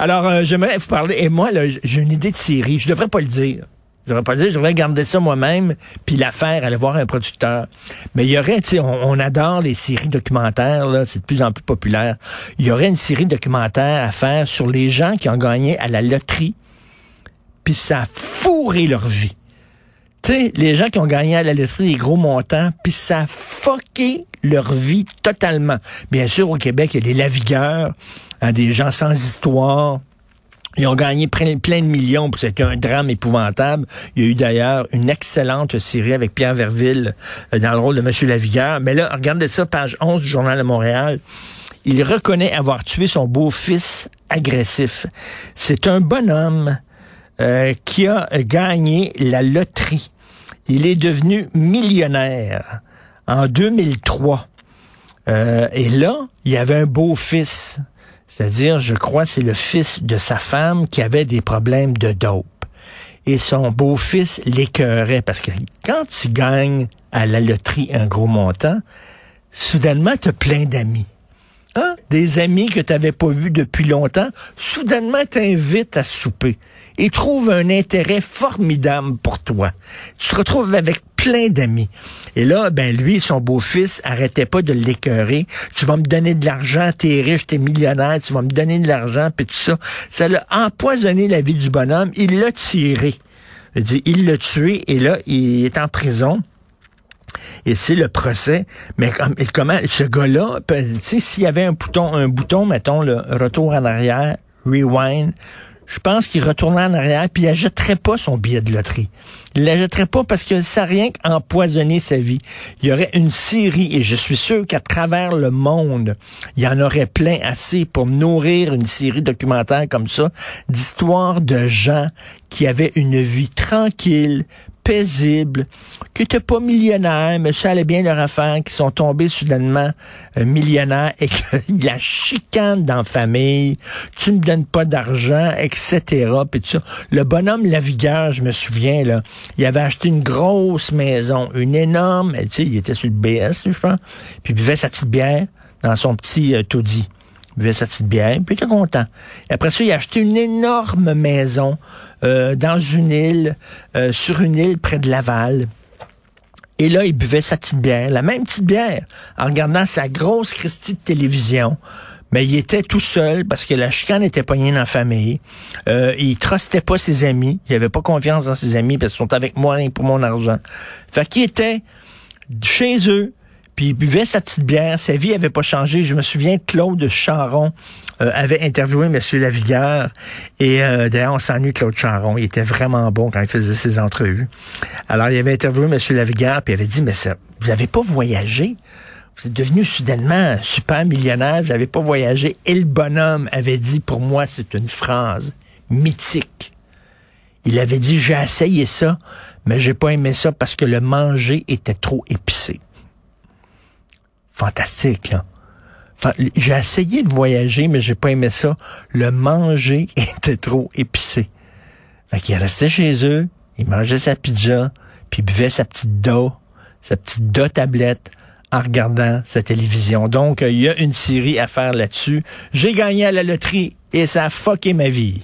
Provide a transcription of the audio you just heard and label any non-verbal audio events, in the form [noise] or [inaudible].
Alors, euh, j'aimerais vous parler. Et moi, j'ai une idée de série. Je devrais pas le dire. Je devrais pas le dire. Je devrais garder ça moi-même, puis la faire, aller voir un producteur. Mais il y aurait, tu sais, on, adore les séries documentaires. C'est de plus en plus populaire. Il y aurait une série documentaire à faire sur les gens qui ont gagné à la loterie, puis ça a fourré leur vie. Les gens qui ont gagné à la loterie des gros montants, puis ça a fucké leur vie totalement. Bien sûr, au Québec, il y a les lavigueurs, hein, des gens sans histoire. Ils ont gagné plein, de millions, c'était un drame épouvantable. Il y a eu d'ailleurs une excellente série avec Pierre Verville euh, dans le rôle de Monsieur Lavigueur. Mais là, regardez ça, page 11 du Journal de Montréal. Il reconnaît avoir tué son beau-fils agressif. C'est un bonhomme euh, qui a gagné la loterie. Il est devenu millionnaire en 2003. Euh, et là, il avait un beau-fils. C'est-à-dire, je crois, c'est le fils de sa femme qui avait des problèmes de dope. Et son beau-fils l'écœurait parce que quand tu gagnes à la loterie un gros montant, soudainement, tu as plein d'amis. Hein? Des amis que tu n'avais pas vus depuis longtemps, soudainement t'invitent à souper et trouvent un intérêt formidable pour toi. Tu te retrouves avec plein d'amis. Et là, ben lui, son beau-fils, arrêtait pas de l'écœurer. Tu vas me donner de l'argent, t'es riche, t'es millionnaire, tu vas me donner de l'argent, puis tout ça. Ça l'a empoisonné la vie du bonhomme. Il l'a tiré. Il l'a tué et là, il est en prison. Et c'est le procès. Mais comment ce gars-là, tu sais, s'il y avait un bouton, un bouton, mettons, le retour en arrière, rewind, je pense qu'il retournerait en arrière puis il achèterait pas son billet de loterie. Il l'achèterait pas parce que ça rien qu'empoisonner sa vie. Il y aurait une série et je suis sûr qu'à travers le monde, il y en aurait plein assez pour nourrir une série documentaire comme ça d'histoires de gens qui avaient une vie tranquille, paisible, qui n'étaient pas millionnaires, mais ça allait bien leur affaire, qui sont tombés soudainement euh, millionnaires et qu'il [laughs] la chicane dans la famille, tu me donnes pas d'argent, etc. Puis tout ça. Le bonhomme Lavigueur, je me souviens, là, il avait acheté une grosse maison, une énorme, tu sais, il était sur le BS, je pense, puis il buvait sa petite bière dans son petit euh, taudis buvait sa petite bière, puis il était content. Et après ça, il a une énorme maison euh, dans une île, euh, sur une île près de Laval. Et là, il buvait sa petite bière, la même petite bière, en regardant sa grosse Christie de télévision. Mais il était tout seul parce que la chicane était poignée dans la famille. Euh, il trustait pas ses amis. Il avait pas confiance dans ses amis parce qu'ils sont avec moi pour mon argent. Fait qu'il était chez eux, puis il buvait sa petite bière. Sa vie avait pas changé. Je me souviens, Claude Charon euh, avait interviewé M. Lavigueur. Et euh, d'ailleurs, on s'ennuie Claude Charon. Il était vraiment bon quand il faisait ses entrevues. Alors, il avait interviewé M. Lavigueur, puis il avait dit, mais ça, vous avez pas voyagé? Vous êtes devenu soudainement super millionnaire, vous n'avez pas voyagé. Et le bonhomme avait dit, pour moi, c'est une phrase mythique. Il avait dit, j'ai essayé ça, mais j'ai pas aimé ça parce que le manger était trop épicé fantastique, là. j'ai essayé de voyager, mais j'ai pas aimé ça. Le manger [laughs] était trop épicé. Fait qu'il restait chez eux, il mangeait sa pizza, puis buvait sa petite do, sa petite do tablette en regardant sa télévision. Donc, il y a une série à faire là-dessus. J'ai gagné à la loterie et ça a fucké ma vie.